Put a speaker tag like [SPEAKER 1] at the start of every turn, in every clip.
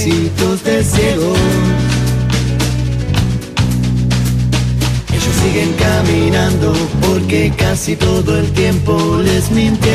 [SPEAKER 1] ejércitos de ciegos. Ellos siguen caminando porque casi todo el tiempo les mintieron.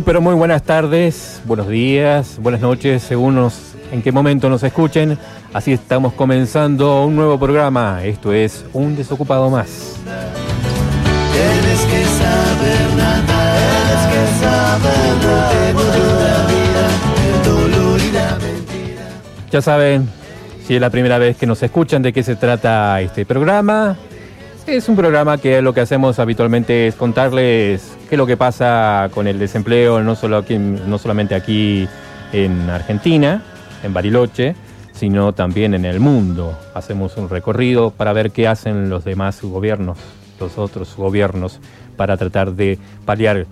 [SPEAKER 2] Muy pero muy buenas tardes, buenos días, buenas noches, según nos- en qué momento nos escuchen. Así estamos comenzando un nuevo programa. Esto es Un Desocupado Más.
[SPEAKER 1] Tienes que saber tienes que saber.
[SPEAKER 2] Ya saben, si es la primera vez que nos escuchan, de qué se trata este programa. Es un programa que lo que hacemos habitualmente es contarles qué es lo que pasa con el desempleo, no, solo no solamente aquí en Argentina, en Bariloche, sino también en el mundo. Hacemos un recorrido para ver qué hacen los demás gobiernos, los otros gobiernos, para tratar de paliar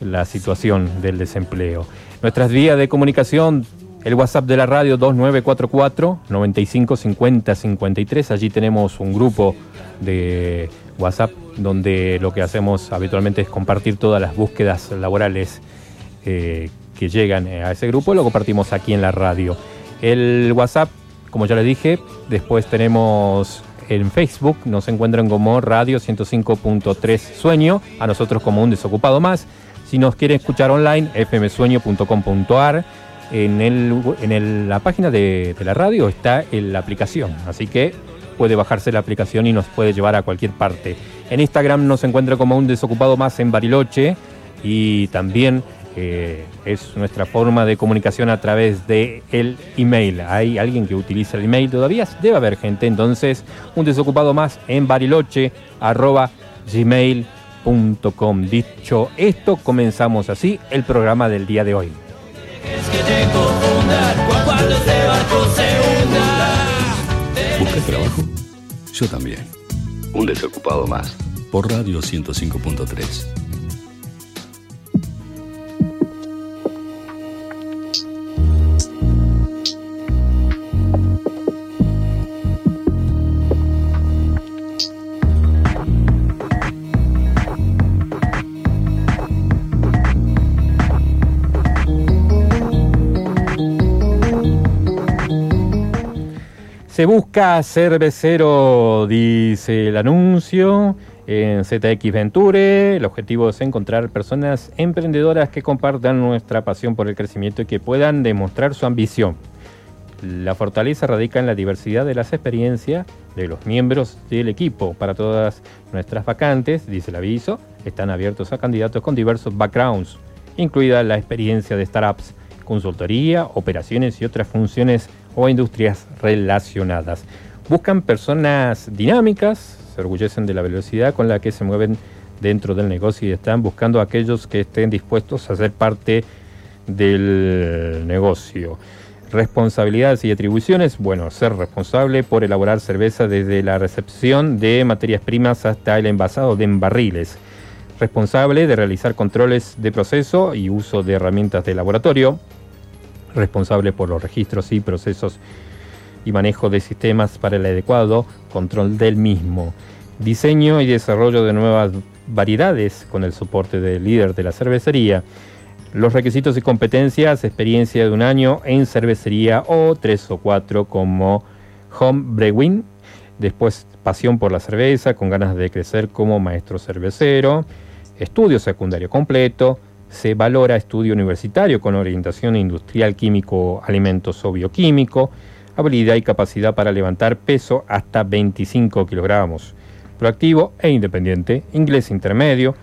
[SPEAKER 2] la situación del desempleo. Nuestras vías de comunicación el WhatsApp de la radio 2944 95 50 53. Allí tenemos un grupo de WhatsApp donde lo que hacemos habitualmente es compartir todas las búsquedas laborales eh, que llegan a ese grupo y lo compartimos aquí en la radio. El WhatsApp, como ya les dije, después tenemos en Facebook, nos encuentran como Radio 105.3 Sueño, a nosotros como un desocupado más. Si nos quieren escuchar online, fmsueño.com.ar. En, el, en el- la página de, la radio está la aplicación, así que puede bajarse la aplicación y nos puede llevar a cualquier parte. En Instagram nos encuentra como un desocupado más en Bariloche y también eh, es nuestra forma de comunicación a través de el email. Hay alguien que utiliza el email todavía, debe haber gente, entonces un desocupado más en Bariloche arroba gmail.com. Dicho esto, comenzamos así el programa del día de hoy.
[SPEAKER 1] Que te confundan cuando este barco se hunda.
[SPEAKER 3] ¿Buscas trabajo? Yo también. Un desocupado más. Por Radio 105.3.
[SPEAKER 2] Se busca cervecero, dice el anuncio. En ZX Venture, el objetivo es encontrar personas emprendedoras que compartan nuestra pasión por el crecimiento y que puedan demostrar su ambición. La fortaleza radica en la diversidad de las experiencias de los miembros del equipo. Para todas nuestras vacantes, dice el aviso, están abiertos a candidatos con diversos backgrounds, incluida la experiencia de startups, consultoría, operaciones y otras funciones o industrias relacionadas. Buscan personas dinámicas, se orgullecen de la velocidad con la que se mueven dentro del negocio y están buscando a aquellos que estén dispuestos a ser parte del negocio. Responsabilidades y atribuciones, bueno, ser responsable por elaborar cerveza desde la recepción de materias primas hasta el envasado de barriles. Responsable de realizar controles de proceso y uso de herramientas de laboratorio. Responsable por los registros y procesos y manejo de sistemas para el adecuado control del mismo. Diseño y desarrollo de nuevas variedades con el soporte del líder de la cervecería. Los requisitos y competencias, experiencia de un año en cervecería o tres o cuatro como home brewing. Después pasión por la cerveza, con ganas de crecer como maestro cervecero. Estudio secundario completo. Se valora estudio universitario con orientación industrial químico, alimentos o bioquímico. Habilidad y capacidad para levantar peso hasta 25 kilogramos. Proactivo e independiente. Inglés intermedio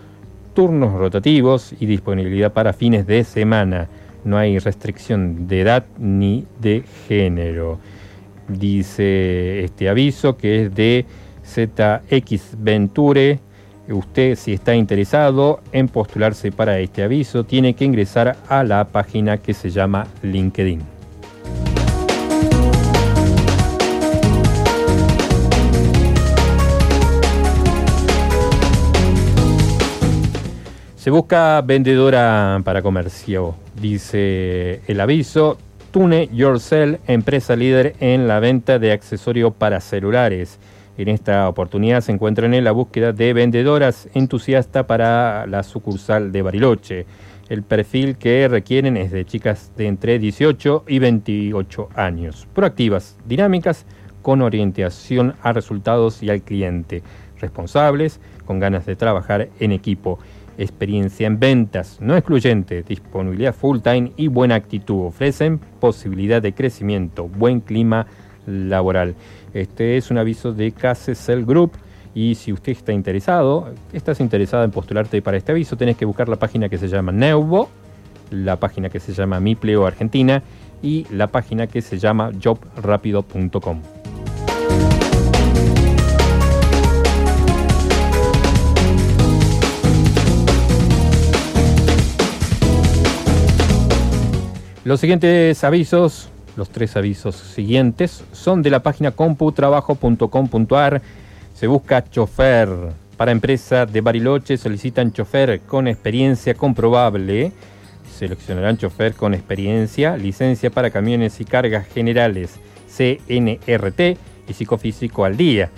[SPEAKER 2] turnos rotativos y disponibilidad para fines de semana. No hay restricción de edad ni de género. Dice este aviso que es de ZX Venture. Usted, si está interesado en postularse para este aviso, tiene que ingresar a la página que se llama LinkedIn. Se busca vendedora para comercio, dice el aviso. Tune Yourself, empresa líder en la venta de accesorios para celulares. En esta oportunidad se encuentran en la búsqueda de vendedoras entusiastas para la sucursal de Bariloche. El perfil que requieren es de chicas de entre 18 y 28 años, proactivas, dinámicas, con orientación a resultados y al cliente, responsables, con ganas de trabajar en equipo experiencia en ventas, no excluyente, disponibilidad full time y buena actitud. Ofrecen posibilidad de crecimiento, buen clima laboral. Este es un aviso de Cell Group. Y si usted está interesado, estás interesado en postularte para este aviso, tenés que buscar la página que se llama Neuvo, la página que se llama Mipleo Argentina y la página que se llama jobrapido.com. Los siguientes avisos, los tres avisos siguientes, son de la página computrabajo.com.ar. Se busca chofer. Para empresa de Bariloche solicitan chofer con experiencia comprobable. Seleccionarán chofer con experiencia, licencia para camiones y cargas generales, CNRT y psicofísico al día.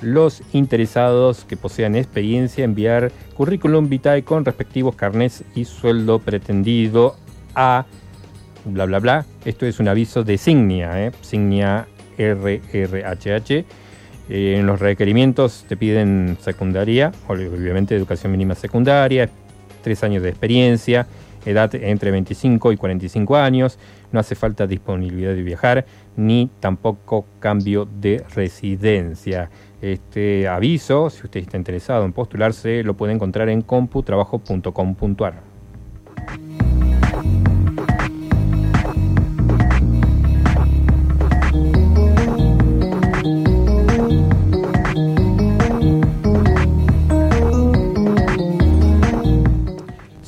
[SPEAKER 2] Los interesados que posean experiencia enviar currículum vitae con respectivos carnets y sueldo pretendido a bla bla bla. Esto es un aviso de Signia, ¿eh? Signia RRHH. Eh, en los requerimientos te piden secundaria, obviamente educación mínima secundaria, tres años de experiencia, edad entre 25 y 45 años, no hace falta disponibilidad de viajar, ni tampoco cambio de residencia. Este aviso, si usted está interesado en postularse, lo puede encontrar en computrabajo.com.ar.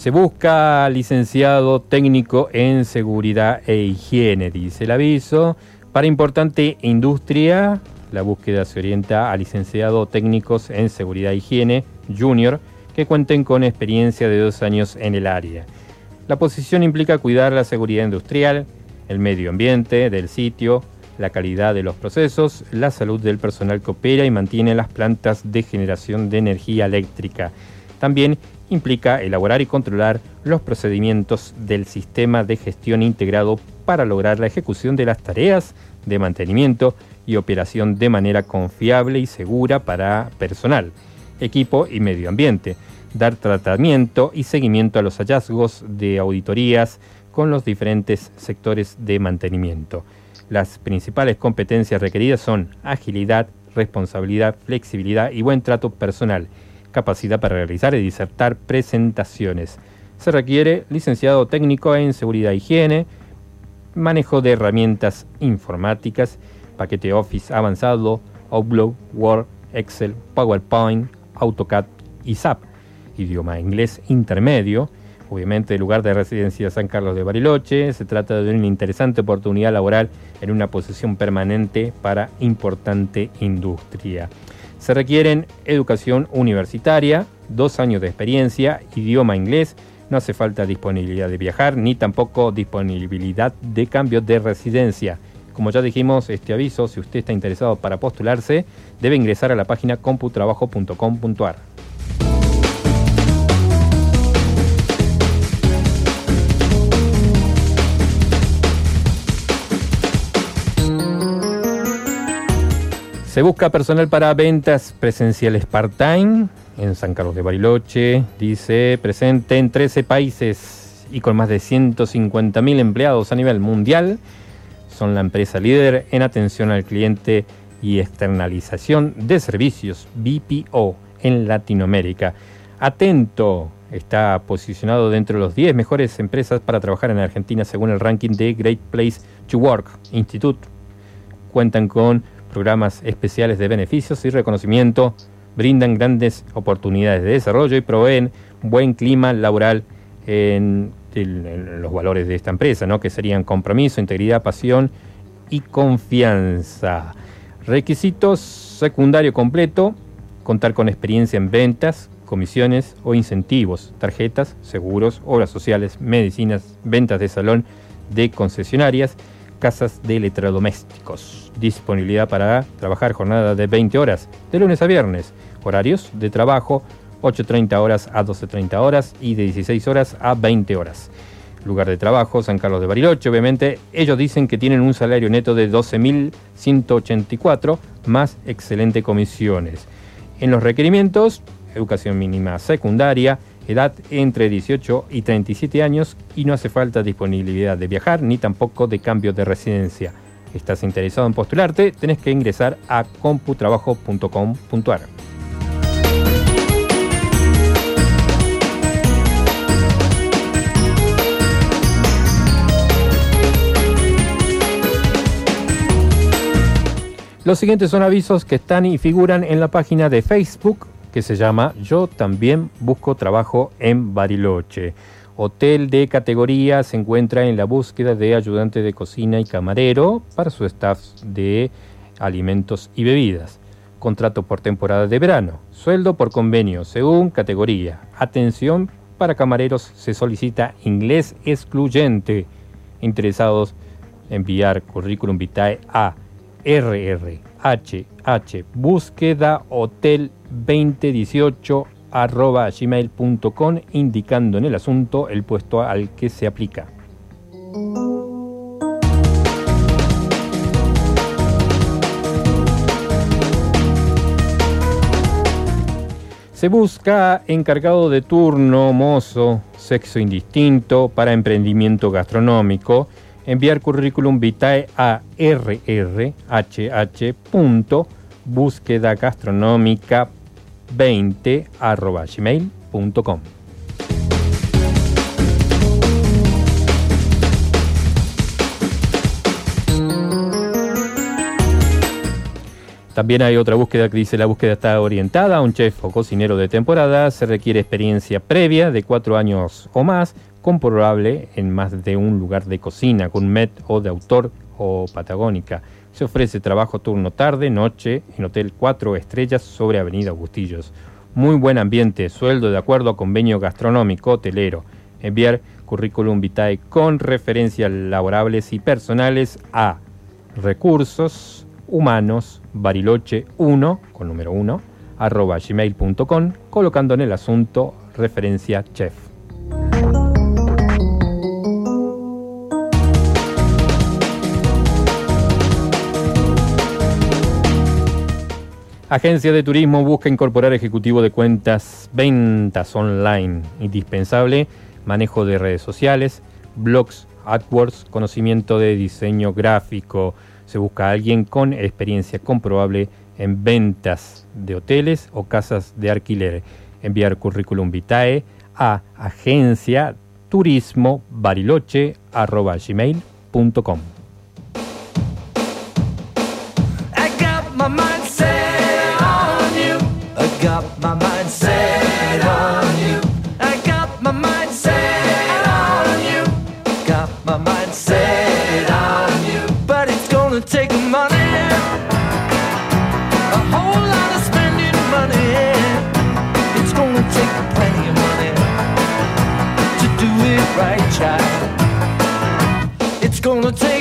[SPEAKER 2] Se busca licenciado técnico en seguridad e higiene, dice el aviso. Para importante industria, la búsqueda se orienta a licenciado técnicos en seguridad e higiene junior que cuenten con experiencia de dos años en el área. La posición implica cuidar la seguridad industrial, el medio ambiente del sitio, la calidad de los procesos, la salud del personal que opera y mantiene las plantas de generación de energía eléctrica. También implica elaborar y controlar los procedimientos del sistema de gestión integrado para lograr la ejecución de las tareas de mantenimiento y operación de manera confiable y segura para personal, equipo y medio ambiente, dar tratamiento y seguimiento a los hallazgos de auditorías con los diferentes sectores de mantenimiento. Las principales competencias requeridas son agilidad, responsabilidad, flexibilidad y buen trato personal capacidad para realizar y disertar presentaciones. Se requiere licenciado técnico en seguridad e higiene, manejo de herramientas informáticas, paquete Office avanzado, Outlook, Word, Excel, PowerPoint, AutoCAD y SAP, idioma inglés intermedio, obviamente el lugar de residencia San Carlos de Bariloche, se trata de una interesante oportunidad laboral en una posición permanente para importante industria. Se requieren educación universitaria, dos años de experiencia, idioma inglés, no hace falta disponibilidad de viajar ni tampoco disponibilidad de cambio de residencia. Como ya dijimos, este aviso, si usted está interesado para postularse, debe ingresar a la página computrabajo.com.ar. Se busca personal para ventas presenciales part-time en San Carlos de Bariloche. Dice, presente en 13 países y con más de 150.000 empleados a nivel mundial. Son la empresa líder en atención al cliente y externalización de servicios BPO en Latinoamérica. Atento, está posicionado dentro de los 10 mejores empresas para trabajar en Argentina según el ranking de Great Place to Work Institute. Cuentan con programas especiales de beneficios y reconocimiento, brindan grandes oportunidades de desarrollo y proveen buen clima laboral en, los valores de esta empresa, ¿no? que serían compromiso, integridad, pasión y confianza. Requisitos secundario completo, contar con experiencia en ventas, comisiones o incentivos, tarjetas, seguros, obras sociales, medicinas, ventas de salón de concesionarias, casas de electrodomésticos. Disponibilidad para trabajar jornada de 20 horas, de lunes a viernes. Horarios de trabajo 8.30 horas a 12.30 horas y de 16 horas a 20 horas. Lugar de trabajo, San Carlos de Bariloche, obviamente. Ellos dicen que tienen un salario neto de 12.184 más excelente comisiones. En los requerimientos, educación mínima secundaria, edad entre 18 y 37 años y no hace falta disponibilidad de viajar ni tampoco de cambio de residencia. ¿Estás interesado en postularte? Tenés que ingresar a computrabajo.com.ar. Los siguientes son avisos que están y figuran en la página de Facebook que se llama Yo también busco trabajo en Bariloche. Hotel de categoría se encuentra en la búsqueda de ayudante de cocina y camarero para su staff de alimentos y bebidas. Contrato por temporada de verano. Sueldo por convenio según categoría. Atención para camareros se solicita inglés excluyente. Interesados enviar currículum vitae a rrhh búsqueda hotel 2018 arroba gmail.com indicando en el asunto el puesto al que se aplica. Se busca encargado de turno, mozo, sexo indistinto para emprendimiento gastronómico enviar currículum vitae a rrhh.búsquedagastronómica20.gmail.com También hay otra búsqueda que dice la búsqueda está orientada a un chef o cocinero de temporada. Se requiere experiencia previa de cuatro años o más comprobable en más de un lugar de cocina, con MET o de autor o patagónica. Se ofrece trabajo turno tarde, noche, en Hotel 4 Estrellas sobre Avenida Augustillos. Muy buen ambiente, sueldo de acuerdo a convenio gastronómico hotelero. Enviar currículum vitae con referencias laborables y personales a recursos humanos bariloche 1 con número 1 arroba gmail.com colocando en el asunto referencia chef. Agencia de Turismo busca incorporar ejecutivo de cuentas, ventas online, indispensable, manejo de redes sociales, blogs, AdWords, conocimiento de diseño gráfico. Se busca alguien con experiencia comprobable en ventas de hoteles o casas de alquiler. Enviar currículum vitae a agencia turismo bariloche.com.
[SPEAKER 3] got my mind set on you. I got my mind set on you. Got my mind set on you. But it's gonna take money. A whole lot of spending money. It's gonna take plenty of money to do it right, child. It's gonna take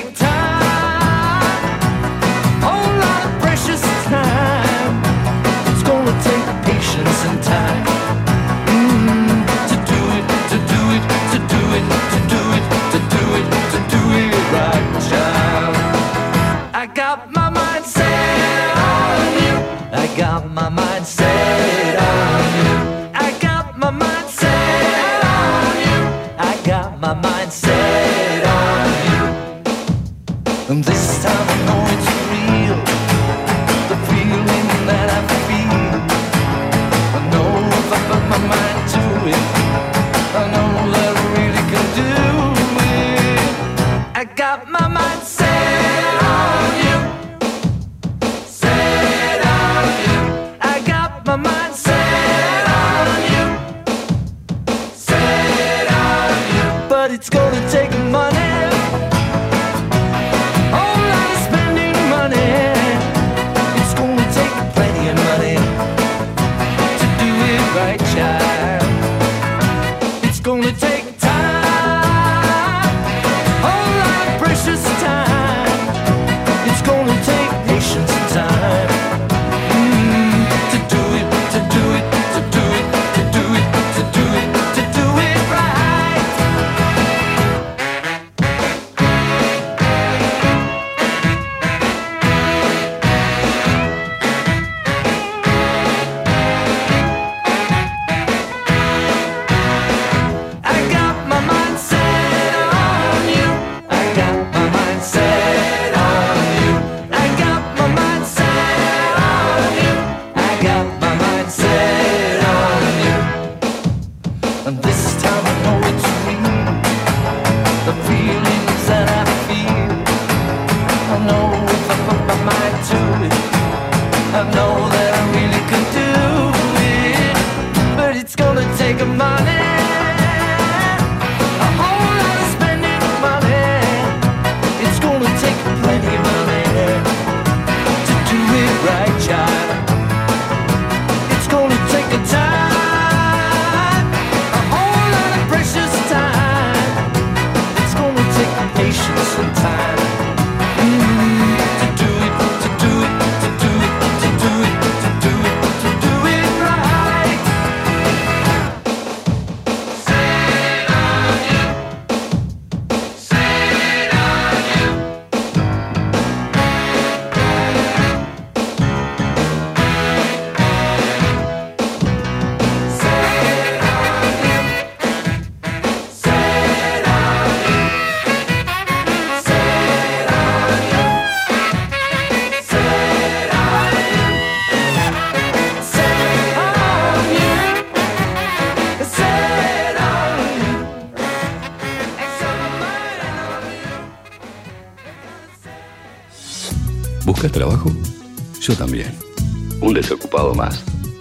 [SPEAKER 3] my mind set on you. I got my mind set on you. I got my mind set on you. And this time I know it's real. The feeling that I feel. I know if I put my mind to it, I know that I really can do it. I got my mind set.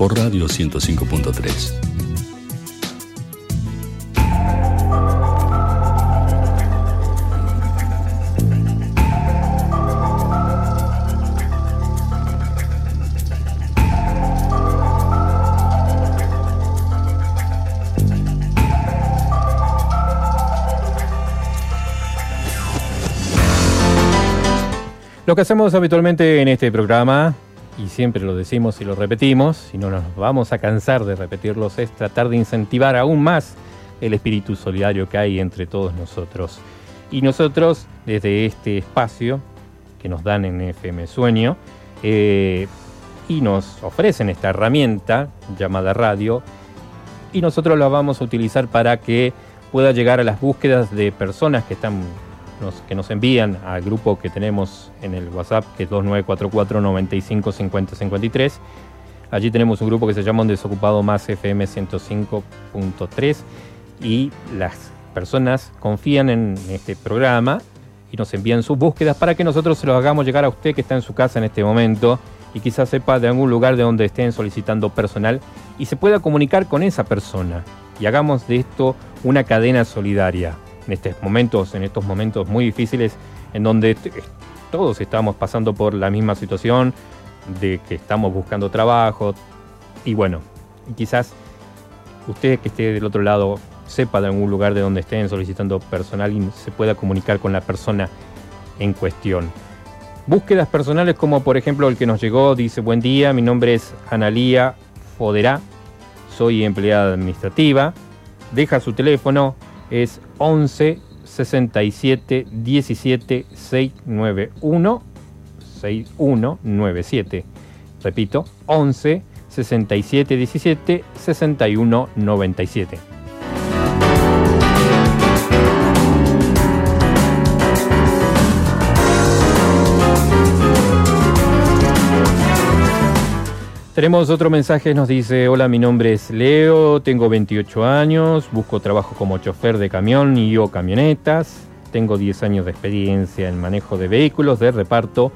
[SPEAKER 3] Por Radio 105.3.
[SPEAKER 2] Lo que hacemos habitualmente en este programa, y siempre lo decimos y lo repetimos, y no nos vamos a cansar de repetirlos, es tratar de incentivar aún más el espíritu solidario que hay entre todos nosotros. Y nosotros, desde este espacio que nos dan en FM Sueño, eh, y nos ofrecen esta herramienta llamada radio, y nosotros la vamos a utilizar para que pueda llegar a las búsquedas de personas que están que nos envían al grupo que tenemos en el WhatsApp, que es 2944 95 Allí tenemos un grupo que se llama Un Desocupado Más FM 105.3 y las personas confían en este programa y nos envían sus búsquedas para que nosotros se los hagamos llegar a usted que está en su casa en este momento y quizás sepa de algún lugar de donde estén solicitando personal y se pueda comunicar con esa persona. Y hagamos de esto una cadena solidaria en estos momentos, en estos momentos muy difíciles, en donde todos estamos pasando por la misma situación, de que estamos buscando trabajo, y bueno, quizás usted que esté del otro lado sepa de algún lugar de donde estén solicitando personal y se pueda comunicar con la persona en cuestión. Búsquedas personales como por ejemplo el que nos llegó, dice buen día, mi nombre es Analía Foderá, soy empleada administrativa, deja su teléfono, es 11 67 17 691 6197. Repito, 11 67 17 61 97. Tenemos otro mensaje, nos dice, hola, mi nombre es Leo, tengo 28 años, busco trabajo como chofer de camión y o camionetas, tengo 10 años de experiencia en manejo de vehículos de reparto,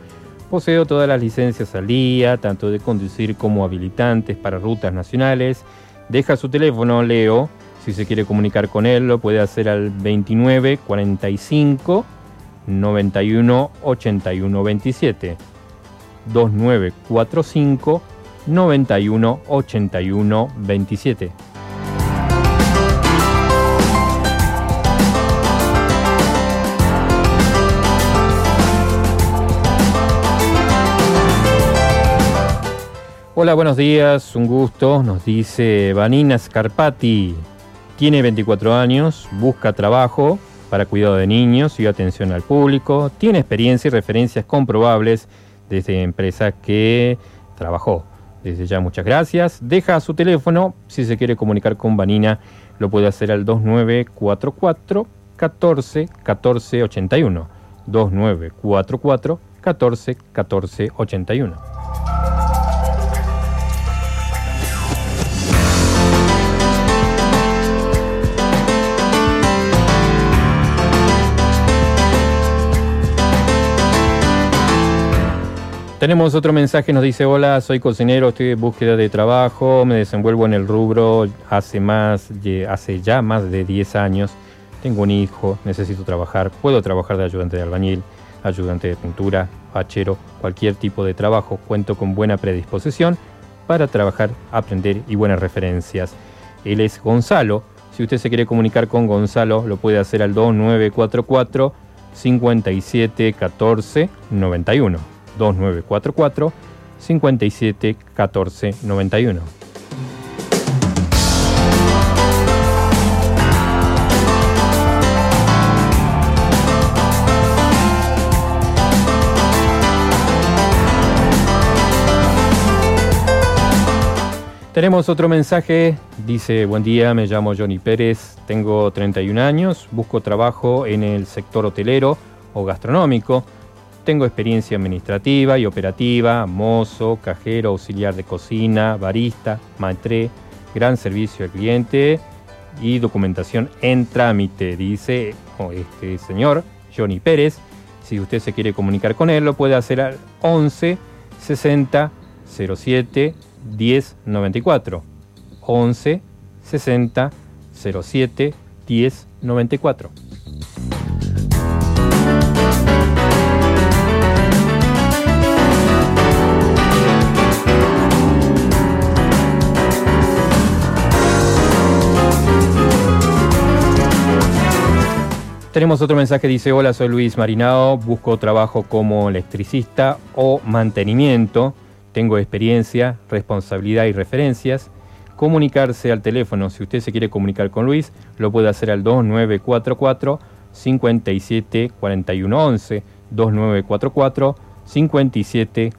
[SPEAKER 2] poseo todas las licencias al día, tanto de conducir como habilitantes para rutas nacionales. Deja su teléfono, Leo, si se quiere comunicar con él, lo puede hacer al 29 45 91 81 27. 2945 91 81 27. Hola, buenos días, un gusto, nos dice Vanina Scarpati. Tiene 24 años, busca trabajo para cuidado de niños y atención al público, tiene experiencia y referencias comprobables desde empresas que trabajó. Desde ya muchas gracias. Deja su teléfono, si se quiere comunicar con Vanina, lo puede hacer al 2944 14 14 81. 2944 14 14 81. Tenemos otro mensaje, nos dice, hola, soy cocinero, estoy en búsqueda de trabajo, me desenvuelvo en el rubro hace, más, hace ya más de 10 años, tengo un hijo, necesito trabajar, puedo trabajar de ayudante de albañil, ayudante de pintura, hachero, cualquier tipo de trabajo, cuento con buena predisposición para trabajar, aprender y buenas referencias. Él es Gonzalo, si usted se quiere comunicar con Gonzalo, lo puede hacer al 2944 5714 91. 2944 57 14 91. Tenemos otro mensaje, dice, buen día, me llamo Johnny Pérez, tengo 31 años, busco trabajo en el sector hotelero o gastronómico. Tengo experiencia administrativa y operativa, mozo, cajero, auxiliar de cocina, barista, maitre, gran servicio al cliente y documentación en trámite, dice este señor Johnny Pérez. Si usted se quiere comunicar con él, lo puede hacer al 11 60 07 10 94. 11 60 07 10 94. Tenemos otro mensaje, dice, hola, soy Luis Marinao, busco trabajo como electricista o mantenimiento, tengo experiencia, responsabilidad y referencias. Comunicarse al teléfono, si usted se quiere comunicar con Luis, lo puede hacer al 2944 57 41 11, 2944 57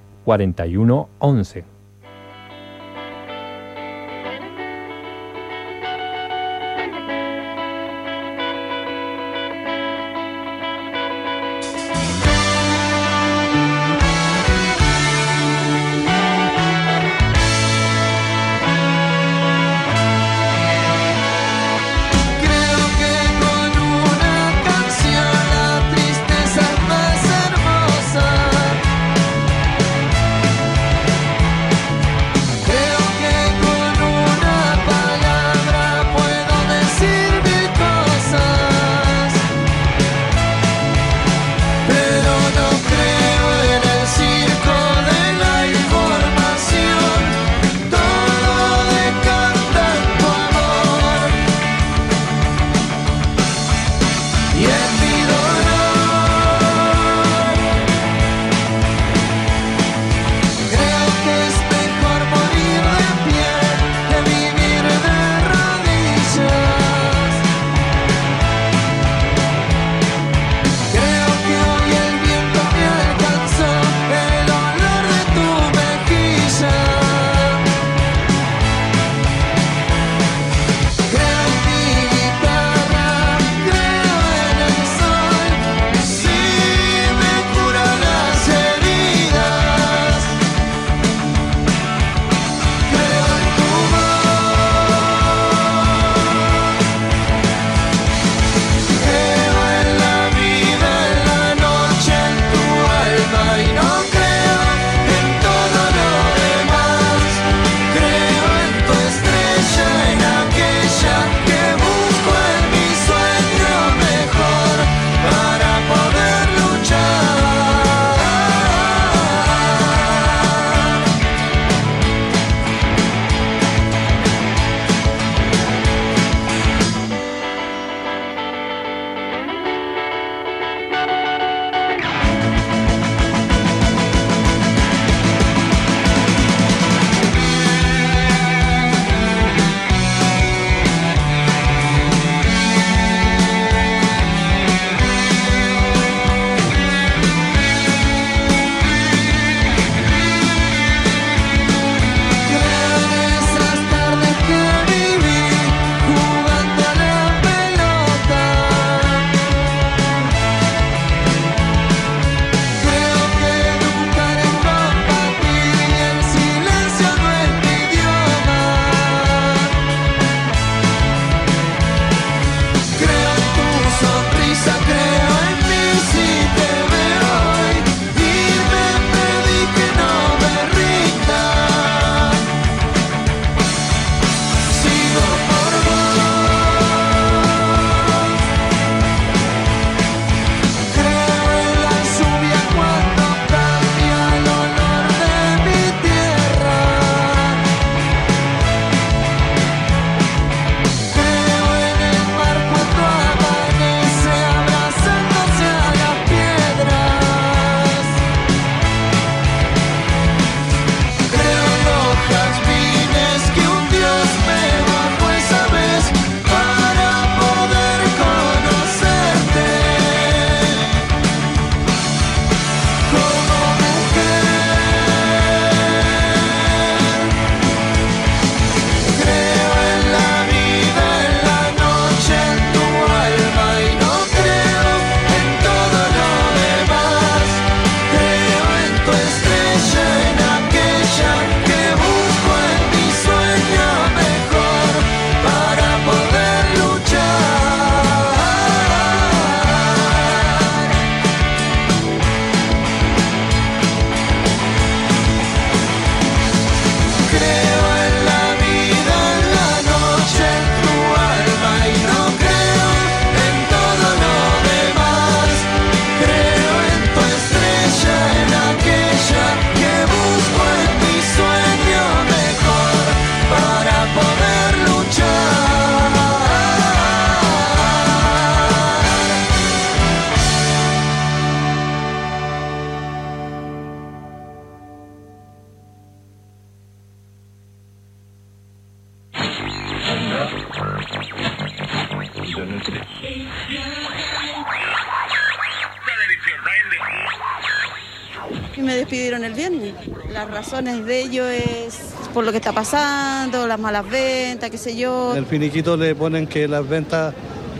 [SPEAKER 4] Las razones de ello es por lo que está pasando, las malas ventas, qué sé yo.
[SPEAKER 5] El finiquito le ponen que las ventas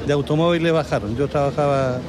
[SPEAKER 5] de automóviles bajaron. Yo trabajaba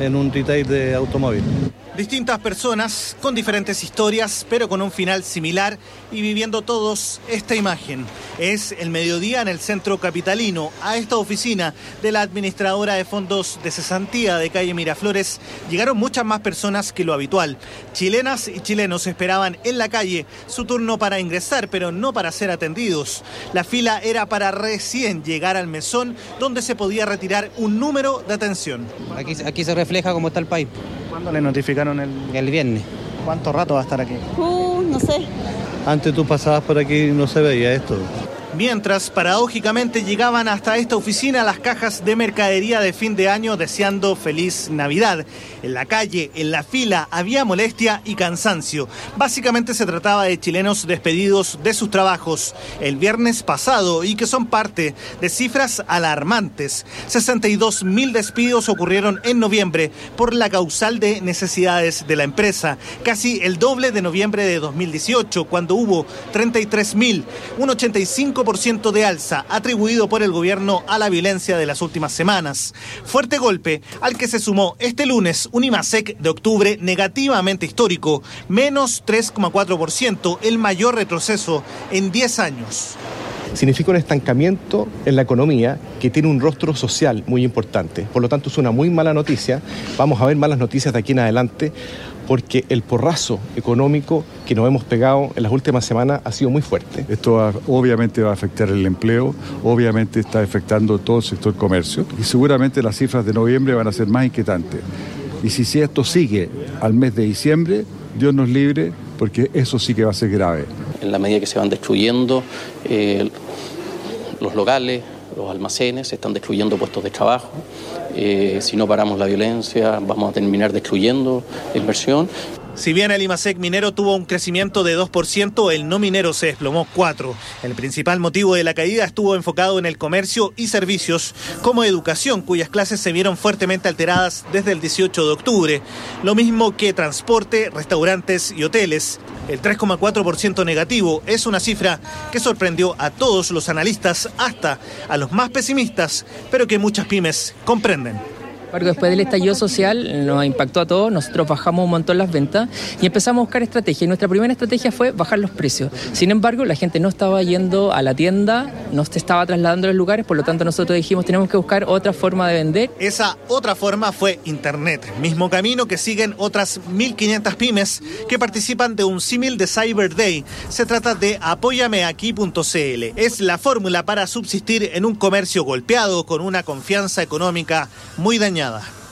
[SPEAKER 5] en un retail de automóviles.
[SPEAKER 6] Distintas personas con diferentes historias, pero con un final similar y viviendo todos esta imagen. Es el mediodía en el centro capitalino. A esta oficina de la administradora de fondos de cesantía de calle Miraflores llegaron muchas más personas que lo habitual. Chilenas y chilenos esperaban en la calle su turno para ingresar, pero no para ser atendidos. La fila era para recién llegar al mesón donde se podía retirar un número de atención.
[SPEAKER 7] Aquí, aquí se refleja cómo está el país.
[SPEAKER 6] ¿Cuándo le notificaron el...?
[SPEAKER 7] El viernes.
[SPEAKER 6] ¿Cuánto rato va a estar aquí?
[SPEAKER 4] Uh, no sé.
[SPEAKER 5] Antes tú pasabas por aquí y no se veía esto.
[SPEAKER 6] Mientras, paradójicamente, llegaban hasta esta oficina las cajas de mercadería de fin de año deseando feliz Navidad. En la calle, en la fila, había molestia y cansancio. Básicamente se trataba de chilenos despedidos de sus trabajos el viernes pasado y que son parte de cifras alarmantes. 62 mil despidos ocurrieron en noviembre por la causal de necesidades de la empresa, casi el doble de noviembre de 2018, cuando hubo 33 mil, un 85 ciento de alza atribuido por el gobierno a la violencia de las últimas semanas. Fuerte golpe al que se sumó este lunes un IMASEC de octubre negativamente histórico, menos 3,4%, el mayor retroceso en 10 años
[SPEAKER 8] significa un estancamiento en la economía que tiene un rostro social muy importante. Por lo tanto, es una muy mala noticia. Vamos a ver malas noticias de aquí en adelante porque el porrazo económico que nos hemos pegado en las últimas semanas ha sido muy fuerte.
[SPEAKER 9] Esto va- obviamente va a afectar el empleo, obviamente está afectando todo el sector comercio y seguramente las cifras de noviembre van a ser más inquietantes. Y si, si esto sigue al mes de diciembre, Dios nos libre, porque eso sí que va a ser grave.
[SPEAKER 10] en la medida que se van destruyendo eh, los locales, los almacenes, se están destruyendo puestos de trabajo. Eh, si no paramos la violencia, vamos a terminar destruyendo la inversión.
[SPEAKER 6] Si bien el IMASEC minero tuvo un crecimiento de 2%, el no minero se desplomó 4%. El principal motivo de la caída estuvo enfocado en el comercio y servicios, como educación, cuyas clases se vieron fuertemente alteradas desde el 18 de octubre. Lo mismo que transporte, restaurantes y hoteles. El 3,4% negativo es una cifra que sorprendió a todos los analistas, hasta a los más pesimistas, pero que muchas pymes comprenden.
[SPEAKER 11] Embargo, después del estallido social nos impactó a todos, nosotros bajamos un montón las ventas y empezamos a buscar estrategias. Nuestra primera estrategia fue bajar los precios. Sin embargo, la gente no estaba yendo a la tienda, no se estaba trasladando a los lugares, por lo tanto nosotros dijimos tenemos que buscar otra forma de vender.
[SPEAKER 6] Esa otra forma fue Internet, mismo camino que siguen otras 1.500 pymes que participan de un símil de Cyber Day. Se trata de apóyameaquí.cl. Es la fórmula para subsistir en un comercio golpeado con una confianza económica muy dañada.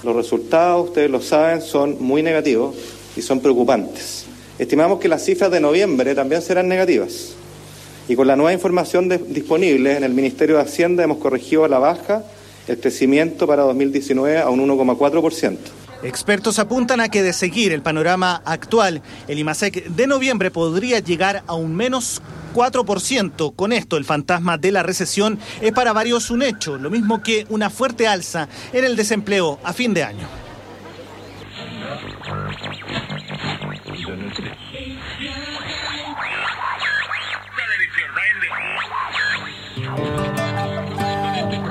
[SPEAKER 12] Los resultados, ustedes lo saben, son muy negativos y son preocupantes. Estimamos que las cifras de noviembre también serán negativas. Y con la nueva información disponible en el Ministerio de Hacienda hemos corregido a la baja el crecimiento para 2019 a un 1,4%.
[SPEAKER 6] Expertos apuntan a que de seguir el panorama actual, el IMASEC de noviembre podría llegar a un menos 4%. Con esto, el fantasma de la recesión es para varios un hecho, lo mismo que una fuerte alza en el desempleo a fin de año.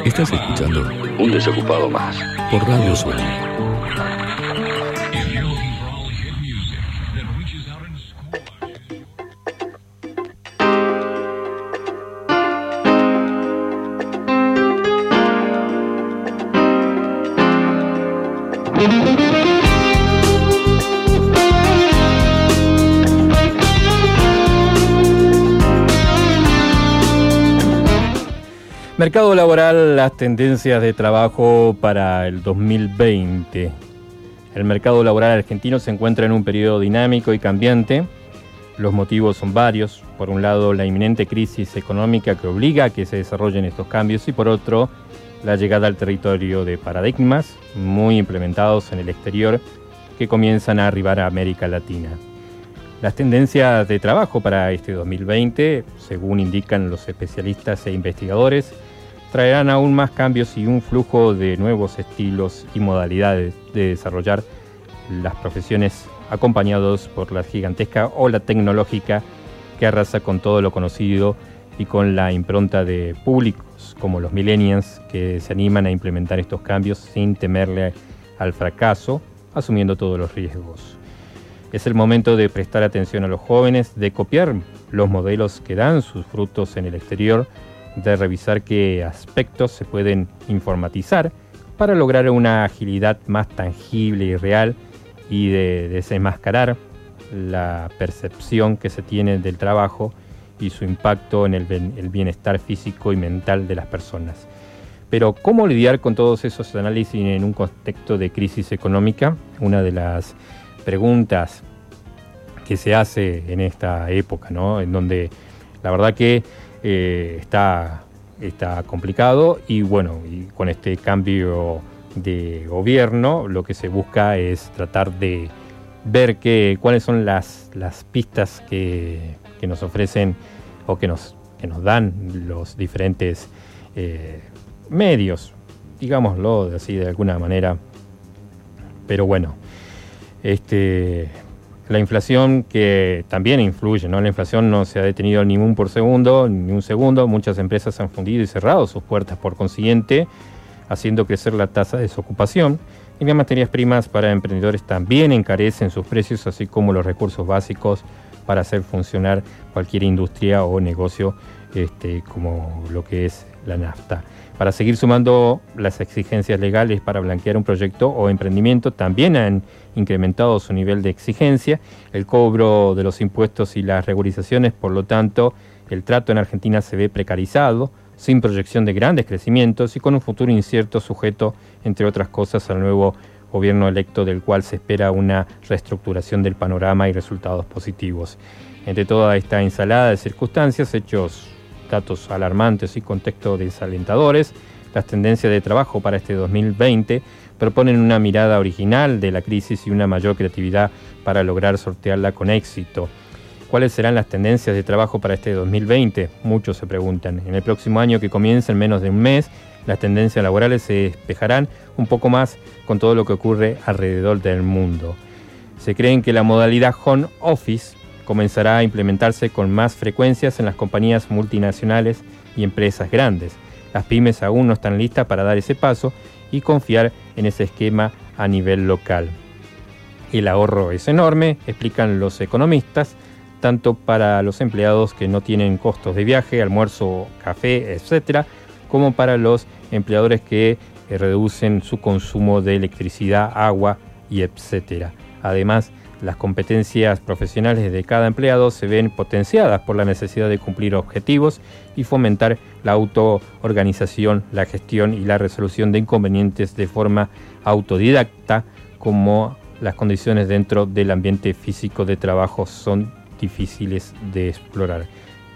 [SPEAKER 3] Estás escuchando Un Desocupado Más por Radio Suena.
[SPEAKER 2] Mercado laboral, las tendencias de trabajo para el 2020. El mercado laboral argentino se encuentra en un periodo dinámico y cambiante. Los motivos son varios. Por un lado, la inminente crisis económica que obliga a que se desarrollen estos cambios y por otro, la llegada al territorio de paradigmas muy implementados en el exterior que comienzan a arribar a América Latina. Las tendencias de trabajo para este 2020, según indican los especialistas e investigadores, traerán aún más cambios y un flujo de nuevos estilos y modalidades de desarrollar las profesiones acompañados por la gigantesca ola tecnológica que arrasa con todo lo conocido y con la impronta de públicos como los millennials que se animan a implementar estos cambios sin temerle al fracaso, asumiendo todos los riesgos. Es el momento de prestar atención a los jóvenes, de copiar los modelos que dan sus frutos en el exterior, de revisar qué aspectos se pueden informatizar para lograr una agilidad más tangible y real y de desenmascarar la percepción que se tiene del trabajo y su impacto en el, bienestar físico y mental de las personas. Pero ¿cómo lidiar con todos esos análisis en un contexto de crisis económica? Una de las preguntas que se hace en esta época, ¿no? En donde la verdad que eh, está, está complicado y bueno, y con este cambio de gobierno lo que se busca es tratar de ver que, cuáles son las, las pistas que, que, nos ofrecen o que nos, que nos dan los diferentes eh, medios, digámoslo así de alguna manera. Pero bueno, este, la inflación que también influye, ¿no? La inflación no se ha detenido ni un por segundo, ni un segundo. Muchas empresas han fundido y cerrado sus puertas por consiguiente, haciendo crecer la tasa de desocupación. Y las materias primas para emprendedores también encarecen sus precios, así como los recursos básicos para hacer funcionar cualquier industria o negocio este, como lo que es la nafta. Para seguir sumando las exigencias legales para blanquear un proyecto o emprendimiento, también han incrementado su nivel de exigencia, el cobro de los impuestos y las regularizaciones, por lo tanto, el trato en Argentina se ve precarizado, sin proyección de grandes crecimientos y con un futuro incierto sujeto, entre otras cosas, al nuevo gobierno electo del cual se espera una reestructuración del panorama y resultados positivos. Entre toda esta ensalada de circunstancias, hechos, datos alarmantes y contextos desalentadores, las tendencias de trabajo para este 2020 proponen una mirada original de la crisis y una mayor creatividad para lograr sortearla con éxito. ¿Cuáles serán las tendencias de trabajo para este 2020? Muchos se preguntan. En el próximo año que comienza en menos de un mes, las tendencias laborales se despejarán un poco más con todo lo que ocurre alrededor del mundo. Se creen que la modalidad home office comenzará a implementarse con más frecuencias en las compañías multinacionales y empresas grandes. Las pymes aún no están listas para dar ese paso y confiar en ese esquema a nivel local. El ahorro es enorme, explican los economistas, tanto para los empleados que no tienen costos de viaje, almuerzo, café, etc., como para los empleadores que eh, reducen su consumo de electricidad, agua y etc. Además, las competencias profesionales de cada empleado se ven potenciadas por la necesidad de cumplir objetivos y fomentar la autoorganización, la gestión y la resolución de inconvenientes de forma autodidacta, como las condiciones dentro del ambiente físico de trabajo son difíciles de explorar.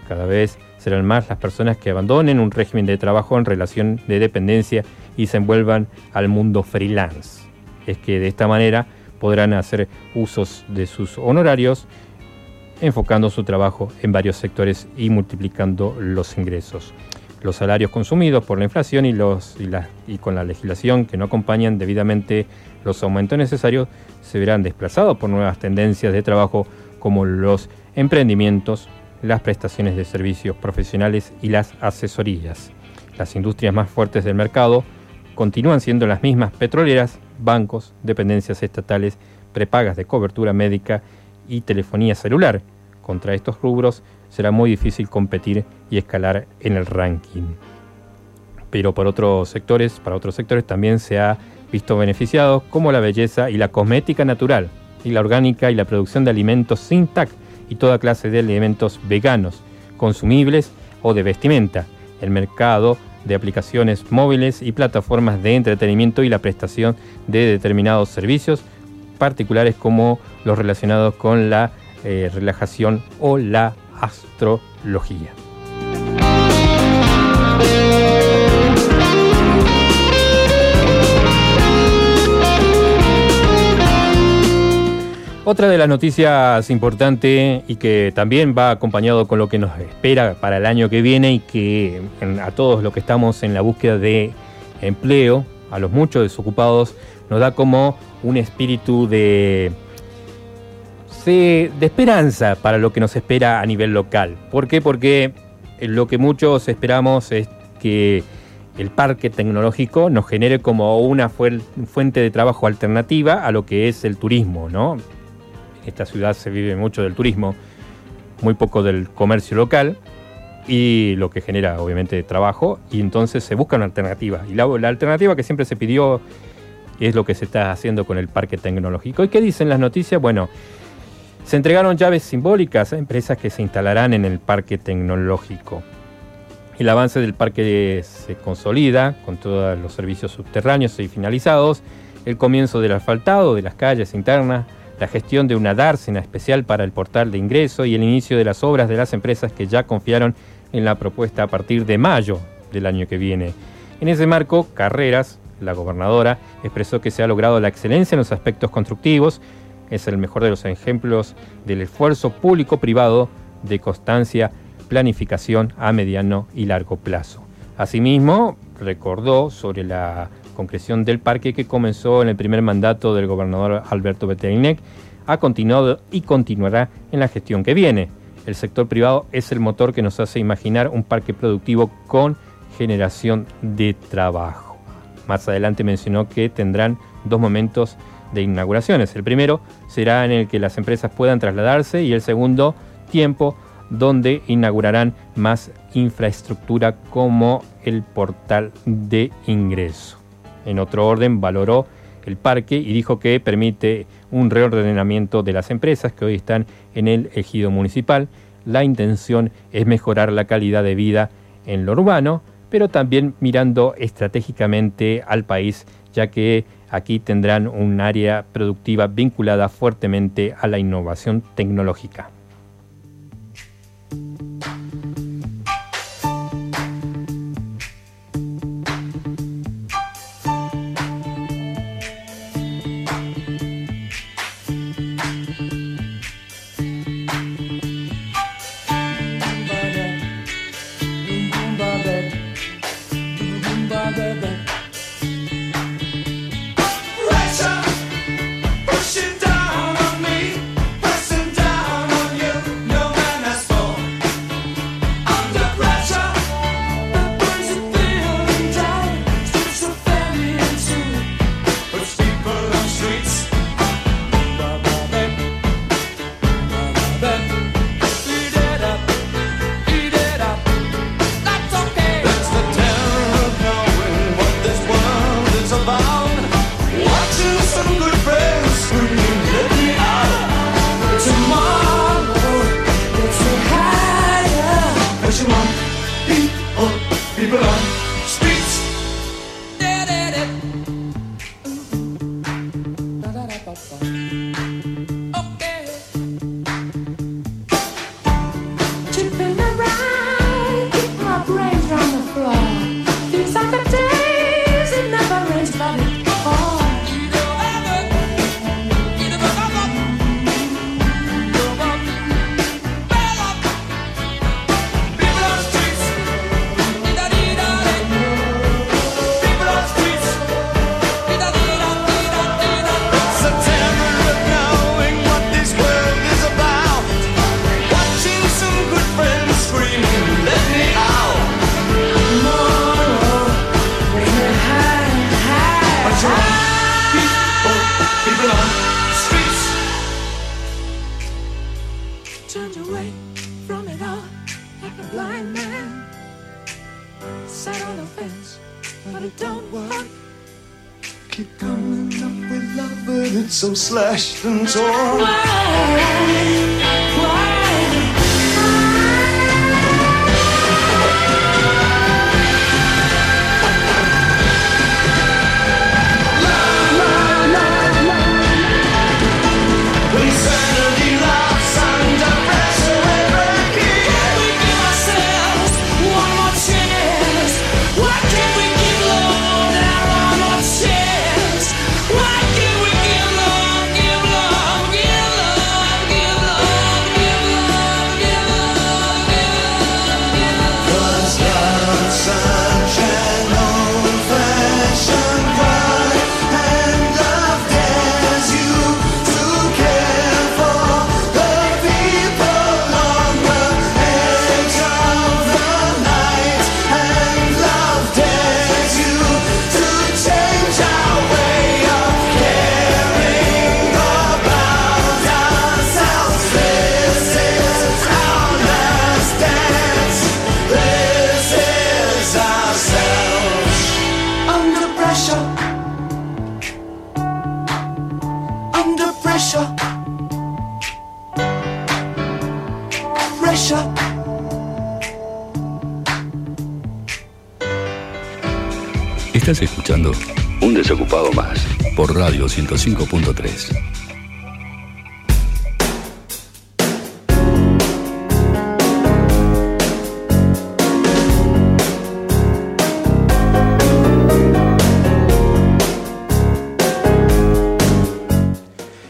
[SPEAKER 2] Cada vez serán más las personas que abandonen un régimen de trabajo en relación de dependencia y se envuelvan al mundo freelance. Es que de esta manera podrán hacer usos de sus honorarios, enfocando su trabajo en varios sectores y multiplicando los ingresos. Los salarios consumidos por la inflación y, los, y, con la legislación que no acompañan debidamente los aumentos necesarios se verán desplazados por nuevas tendencias de trabajo como los emprendimientos, las prestaciones de servicios profesionales y las asesorías. Las industrias más fuertes del mercado continúan siendo las mismas petroleras, bancos, dependencias estatales, prepagas de cobertura médica y telefonía celular. Contra estos rubros será muy difícil competir y escalar en el ranking. Pero por otros sectores, para otros sectores también se ha visto beneficiados como la belleza y la cosmética natural, y la orgánica y la producción de alimentos sin TAC y toda clase de alimentos veganos, consumibles o de vestimenta. El mercado de aplicaciones móviles y plataformas de entretenimiento y la prestación de determinados servicios particulares como los relacionados con la eh, relajación o la astrología. Otra de las noticias importantes y que también va acompañado con lo que nos espera para el año que viene y que a todos los que estamos en la búsqueda de empleo, a los muchos desocupados, nos da como un espíritu de, de esperanza para lo que nos espera a nivel local. ¿Por qué? Porque lo que muchos esperamos es que el parque tecnológico nos genere como una fuente de trabajo alternativa a lo que es el turismo, ¿no? Esta ciudad se vive mucho del turismo, muy poco del comercio local y lo que genera obviamente trabajo y entonces se busca una alternativa. Y la, la alternativa que siempre se pidió es lo que se está haciendo con el parque tecnológico. ¿Y qué dicen las noticias? Bueno, se entregaron llaves simbólicas a empresas que se instalarán en el parque tecnológico. El avance del parque se consolida con todos los servicios subterráneos y finalizados, el comienzo del asfaltado de las calles internas, la gestión de una dársena especial para el portal de ingreso y el inicio de las obras de las empresas que ya confiaron en la propuesta a partir de mayo del año que viene. En ese marco, Carreras, la gobernadora, expresó que se ha logrado la excelencia en los aspectos constructivos, es el mejor de los ejemplos del esfuerzo público-privado de constancia, planificación a mediano y largo plazo. Asimismo, recordó sobre la concreción del parque que comenzó en el primer mandato del gobernador Alberto Beterinec, ha continuado y continuará en la gestión que viene. El sector privado es el motor que nos hace imaginar un parque productivo con generación de trabajo. Más adelante mencionó que tendrán dos momentos de inauguraciones. El primero será en el que las empresas puedan trasladarse y el segundo tiempo donde inaugurarán más infraestructura como el portal de ingreso. En otro orden, valoró el parque y dijo que permite un reordenamiento de las empresas que hoy están en el ejido municipal. La intención es mejorar la calidad de vida en lo urbano, pero también mirando estratégicamente al país, ya que aquí tendrán un área productiva vinculada fuertemente a la innovación tecnológica.
[SPEAKER 3] distance 105.3.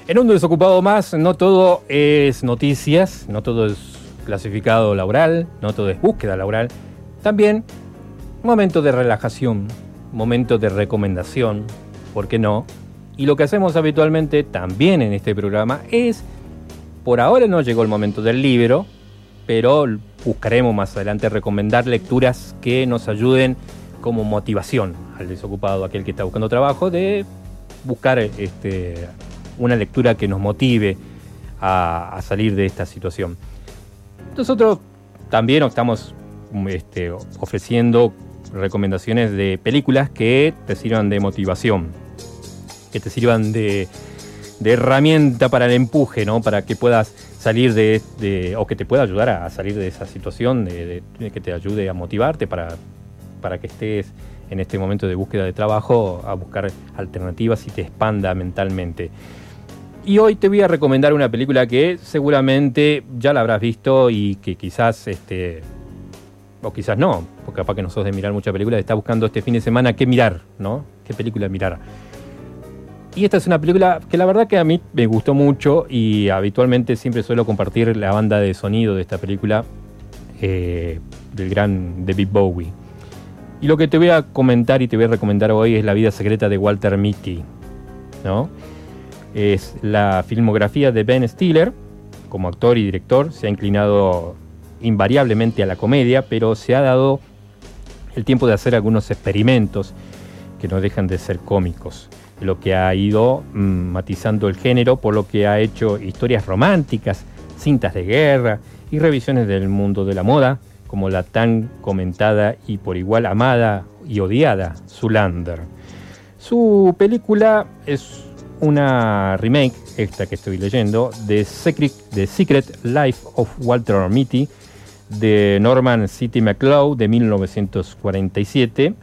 [SPEAKER 2] En un desocupado más, no todo es noticias, no todo es clasificado laboral, no todo es búsqueda laboral. También momento de relajación, momento de recomendación, ¿por qué no? Y lo que hacemos habitualmente también en este programa es, por ahora no llegó el momento del libro, pero buscaremos más adelante recomendar lecturas que nos ayuden como motivación al desocupado, aquel que está buscando trabajo, de buscar este, una lectura que nos motive a, salir de esta situación. Nosotros también estamos este, ofreciendo recomendaciones de películas que te sirvan de motivación, que te sirvan de, herramienta para el empuje, ¿no? Para que puedas salir de, de- o que te pueda ayudar a, salir de esa situación, de, que te ayude a motivarte para, para que estés en este momento de búsqueda de trabajo a buscar alternativas y te expanda mentalmente. Y hoy te voy a recomendar una película que seguramente ya la habrás visto y que quizás, este, o quizás no, porque capaz que no sos de mirar muchas películas, estás buscando este fin de semana qué mirar, ¿no? ¿Qué película mirar? Y esta es una película que la verdad que a mí me gustó mucho y habitualmente siempre suelo compartir la banda de sonido de esta película eh, del gran David Bowie. Y lo que te voy a comentar y te voy a recomendar hoy es La vida secreta de Walter Mitty, ¿no? Es la filmografía de Ben Stiller, como actor y director, se ha inclinado invariablemente a la comedia, pero se ha dado el tiempo de hacer algunos experimentos que no dejan de ser cómicos, lo que ha ido mm, matizando el género, por lo que ha hecho historias románticas, cintas de guerra y revisiones del mundo de la moda, como la tan comentada y por igual amada y odiada Zulander. Su película es una remake, esta que estoy leyendo, de Secret, The Secret Life of Walter Mitty, de Norman City McClough de 1947,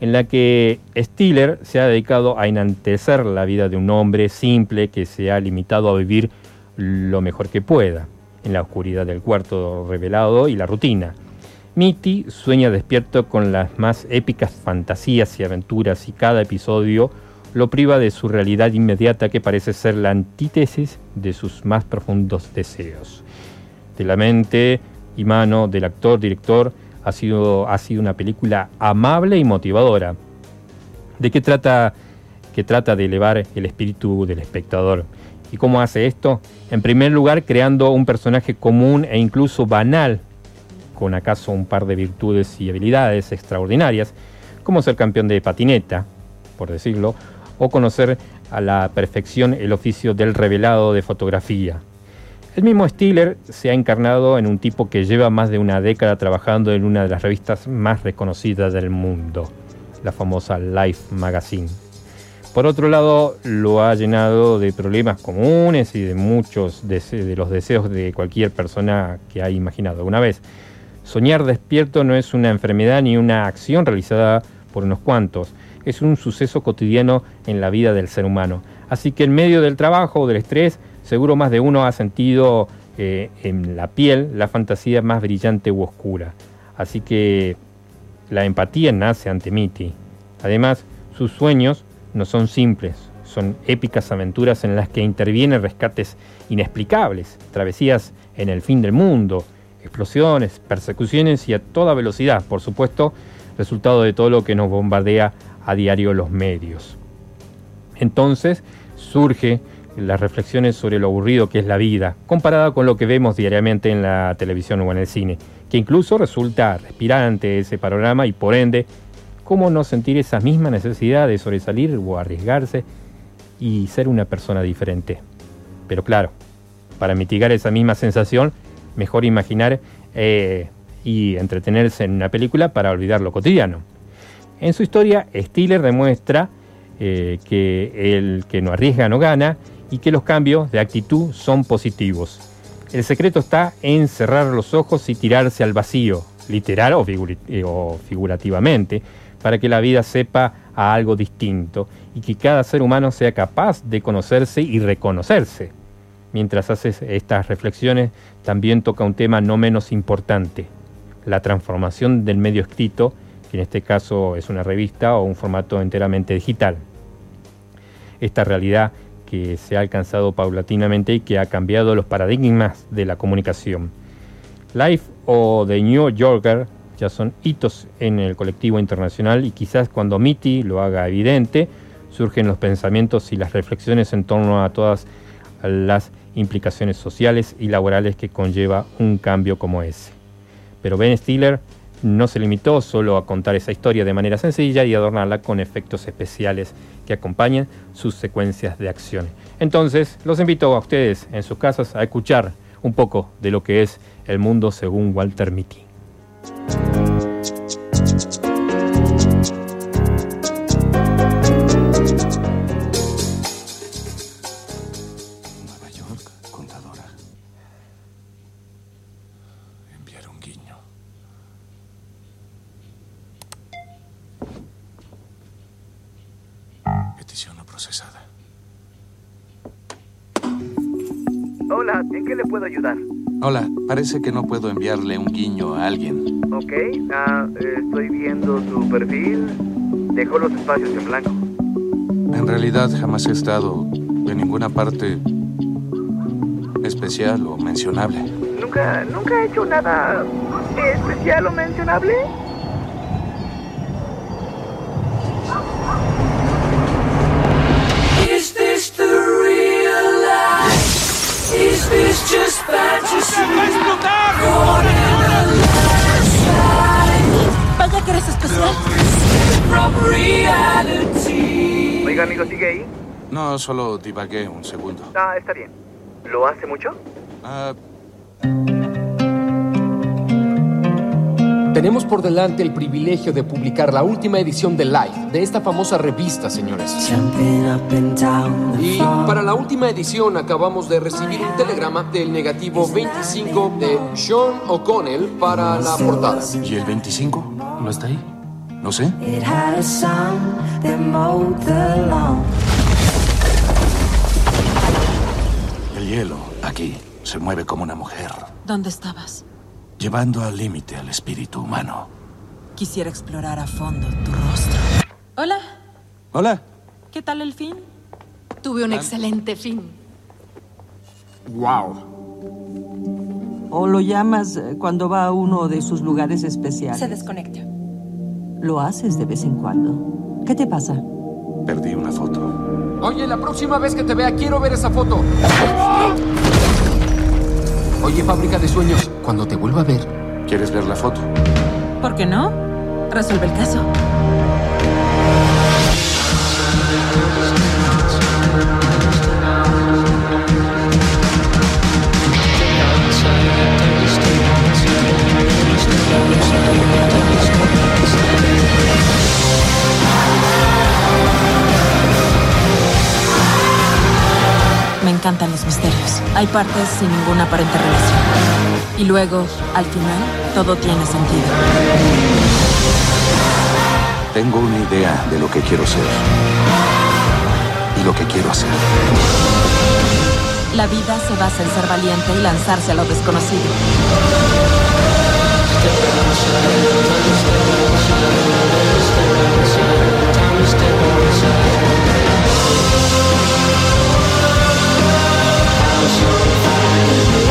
[SPEAKER 2] en la que Stiller se ha dedicado a enaltecer la vida de un hombre simple que se ha limitado a vivir lo mejor que pueda, en la oscuridad del cuarto revelado y la rutina. Mitty sueña despierto con las más épicas fantasías y aventuras y cada episodio lo priva de su realidad inmediata que parece ser la antítesis de sus más profundos deseos. De la mente y mano del actor-director ha sido, ha sido una película amable y motivadora. ¿De qué trata? Que trata de elevar el espíritu del espectador. ¿Y cómo hace esto? En primer lugar, creando un personaje común e incluso banal, con acaso un par de virtudes y habilidades extraordinarias, como ser campeón de patineta, por decirlo, o conocer a la perfección el oficio del revelado de fotografía. El mismo Stiller se ha encarnado en un tipo que lleva más de una década trabajando en una de las revistas más reconocidas del mundo, la famosa Life Magazine. Por otro lado, lo ha llenado de problemas comunes y de muchos de los deseos de cualquier persona que ha imaginado alguna vez. Soñar despierto no es una enfermedad ni una acción realizada por unos cuantos, es un suceso cotidiano en la vida del ser humano. Así que en medio del trabajo o del estrés, seguro más de uno ha sentido eh, en la piel la fantasía más brillante u oscura. Así que la empatía nace ante Mitty. Además, sus sueños no son simples, son épicas aventuras en las que intervienen rescates inexplicables, travesías en el fin del mundo, explosiones, persecuciones y a toda velocidad, por supuesto, resultado de todo lo que nos bombardea a diario los medios. Entonces surge las reflexiones sobre lo aburrido que es la vida, comparada con lo que vemos diariamente en la televisión o en el cine, que incluso resulta respirante ese panorama y por ende, ¿cómo no sentir esa misma necesidad de sobresalir o arriesgarse y ser una persona diferente? Pero claro, para mitigar esa misma sensación, mejor imaginar eh, y entretenerse en una película para olvidar lo cotidiano. En su historia, Stiller demuestra eh, que el que no arriesga no gana y que los cambios de actitud son positivos. El secreto está en cerrar los ojos y tirarse al vacío, literal eh, o figurativamente, para que la vida sepa a algo distinto y que cada ser humano sea capaz de conocerse y reconocerse. Mientras haces estas reflexiones, también toca un tema no menos importante, la transformación del medio escrito, que en este caso es una revista o un formato enteramente digital. Esta realidad que se ha alcanzado paulatinamente y que ha cambiado los paradigmas de la comunicación. Life o The New Yorker ya son hitos en el colectivo internacional y quizás cuando Mitty lo haga evidente, surgen los pensamientos y las reflexiones en torno a todas las implicaciones sociales y laborales que conlleva un cambio como ese. Pero Ben Stiller no se limitó solo a contar esa historia de manera sencilla y adornarla con efectos especiales que acompañan sus secuencias de acción. Entonces, los invito a ustedes en sus casas a escuchar un poco de lo que es el mundo según Walter Mitty.
[SPEAKER 13] Puedo ayudar?
[SPEAKER 14] Hola, parece que no puedo enviarle un guiño a alguien.
[SPEAKER 13] Ok, ah, eh, estoy viendo su perfil. Dejó los espacios en blanco.
[SPEAKER 14] En realidad jamás he estado en ninguna parte especial o mencionable.
[SPEAKER 13] ¿Nunca, nunca ha hecho nada especial o mencionable?
[SPEAKER 15] ¡Va a explotar!
[SPEAKER 16] Vaya que eres especial.
[SPEAKER 13] Oiga, amigo, ¿sigue ahí?
[SPEAKER 14] No, solo divagué un segundo.
[SPEAKER 13] Ah, está bien. ¿Lo hace mucho?
[SPEAKER 14] Ah,
[SPEAKER 17] Tenemos por delante el privilegio de publicar la última edición de Life de esta famosa revista, señores. Y para la última edición acabamos de recibir un telegrama del negativo 25 de Sean O'Connell para la portada.
[SPEAKER 14] ¿Y el 25? ¿No está ahí? No sé. El hielo, aquí, se mueve como una mujer,
[SPEAKER 16] ¿Dónde estabas?
[SPEAKER 14] Llevando al límite al espíritu humano.
[SPEAKER 16] Quisiera explorar a fondo tu rostro. Hola,
[SPEAKER 14] Hola.
[SPEAKER 16] ¿qué tal el fin?
[SPEAKER 18] Tuve un excelente fin.
[SPEAKER 17] Wow.
[SPEAKER 19] ¿O lo llamas eh, cuando va a uno de sus lugares especiales?
[SPEAKER 18] Se desconecta.
[SPEAKER 19] Lo haces de vez en cuando. ¿Qué te pasa?
[SPEAKER 14] Perdí una foto.
[SPEAKER 17] Oye, la próxima vez que te vea quiero ver esa foto. Oye, fábrica de sueños, cuando te vuelva a ver.
[SPEAKER 14] ¿Quieres ver la foto?
[SPEAKER 16] ¿Por qué no? Resuelve el caso. Encantan los misterios. Hay partes sin ninguna aparente relación. Y luego, al final, todo tiene sentido.
[SPEAKER 14] Tengo una idea de lo que quiero ser. Y lo que quiero hacer.
[SPEAKER 16] La vida se basa en ser valiente y lanzarse a lo desconocido.
[SPEAKER 15] show.